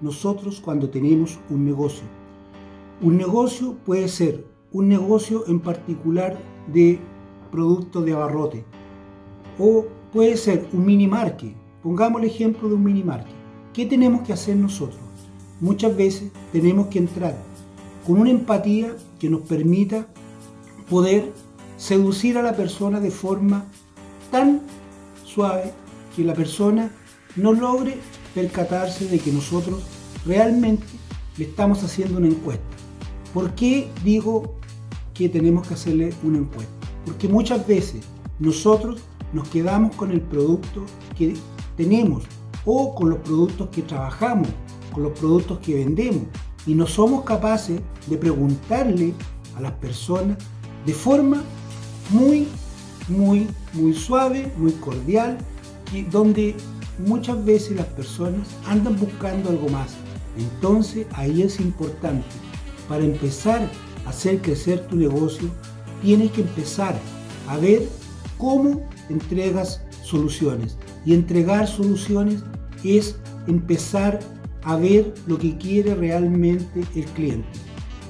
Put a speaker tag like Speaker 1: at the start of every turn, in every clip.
Speaker 1: nosotros cuando tenemos un negocio? Un negocio puede ser un negocio en particular de producto de abarrote o puede ser un mini market. Pongamos el ejemplo de un mini market. ¿Qué tenemos que hacer nosotros? Muchas veces tenemos que entrar con una empatía que nos permita poder seducir a la persona de forma tan suave que la persona no logre percatarse de que nosotros realmente le estamos haciendo una encuesta. ¿Por qué digo que tenemos que hacerle una encuesta? Porque muchas veces nosotros nos quedamos con el producto que tenemos o con los productos que trabajamos, con los productos que vendemos y no somos capaces de preguntarle a las personas de forma muy, muy, muy suave, muy cordial, donde muchas veces las personas andan buscando algo más. Entonces ahí es importante para empezar a hacer crecer tu negocio, tienes que empezar a ver cómo entregas soluciones. Y entregar soluciones es empezar a ver lo que quiere realmente el cliente.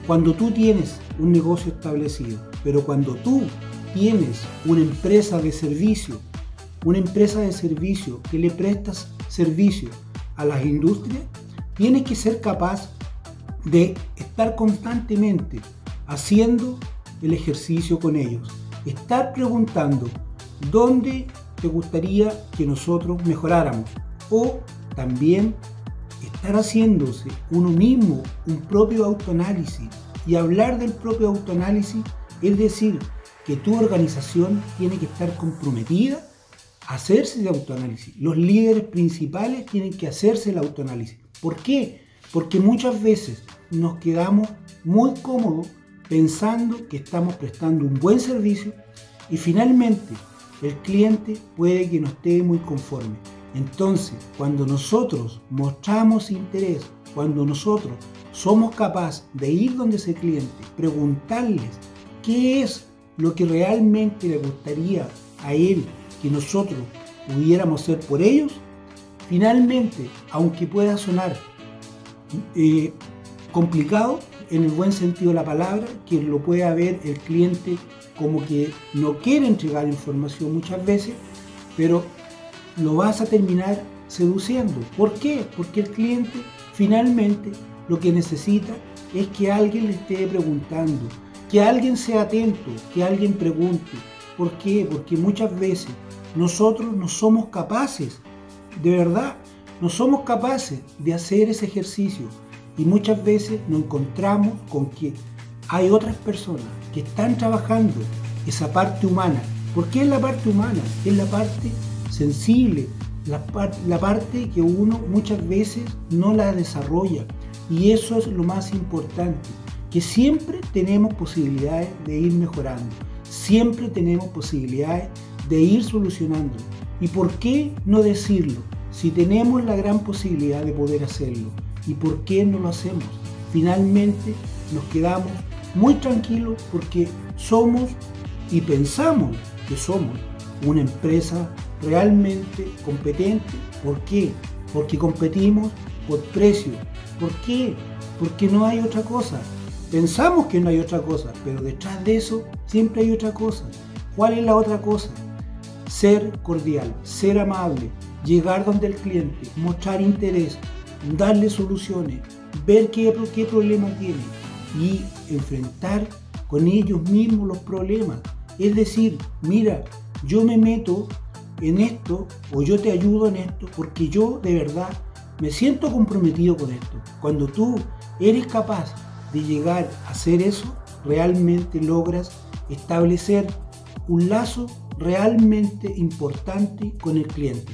Speaker 1: Cuando tú tienes un negocio establecido, pero cuando tú tienes una empresa de servicio, una empresa de servicio que le prestas servicio a las industrias, tienes que ser capaz de estar constantemente haciendo el ejercicio con ellos. Estar preguntando dónde te gustaría que nosotros mejoráramos. O también estar haciéndose uno mismo un propio autoanálisis. Y hablar del propio autoanálisis es decir, que tu organización tiene que estar comprometida hacerse el autoanálisis. Los líderes principales tienen que hacerse el autoanálisis. ¿Por qué? Porque muchas veces nos quedamos muy cómodos pensando que estamos prestando un buen servicio y finalmente el cliente puede que no esté muy conforme. Entonces, cuando nosotros mostramos interés, cuando nosotros somos capaces de ir donde ese cliente, preguntarles qué es lo que realmente le gustaría a él que nosotros pudiéramos hacer por ellos, finalmente, aunque pueda sonar eh, complicado, en el buen sentido de la palabra, que lo pueda ver el cliente como que no quiere entregar información muchas veces, pero lo vas a terminar seduciendo. ¿Por qué? Porque el cliente finalmente lo que necesita es que alguien le esté preguntando, que alguien sea atento, que alguien pregunte. ¿Por qué? Porque muchas veces nosotros no somos capaces, de verdad, no somos capaces de hacer ese ejercicio. Y muchas veces nos encontramos con que hay otras personas que están trabajando esa parte humana. ¿Por qué es la parte humana? Es la parte sensible, la, la parte que uno muchas veces no la desarrolla. Y eso es lo más importante, que siempre tenemos posibilidades de ir mejorando, siempre tenemos posibilidades de ir solucionando. ¿Y por qué no decirlo? Si tenemos la gran posibilidad de poder hacerlo, ¿y por qué no lo hacemos? Finalmente nos quedamos muy tranquilos porque somos y pensamos que somos una empresa realmente competente. ¿Por qué? Porque competimos por precio. ¿Por qué? Porque no hay otra cosa. Pensamos que no hay otra cosa, pero detrás de eso siempre hay otra cosa. ¿Cuál es la otra cosa? Ser cordial, ser amable, llegar donde el cliente, mostrar interés, darle soluciones, ver qué, problema tiene y enfrentar con ellos mismos los problemas. Es decir, mira, yo me meto en esto o yo te ayudo en esto porque yo de verdad me siento comprometido con esto. Cuando tú eres capaz de llegar a hacer eso, realmente logras establecer un lazo realmente importante con el cliente.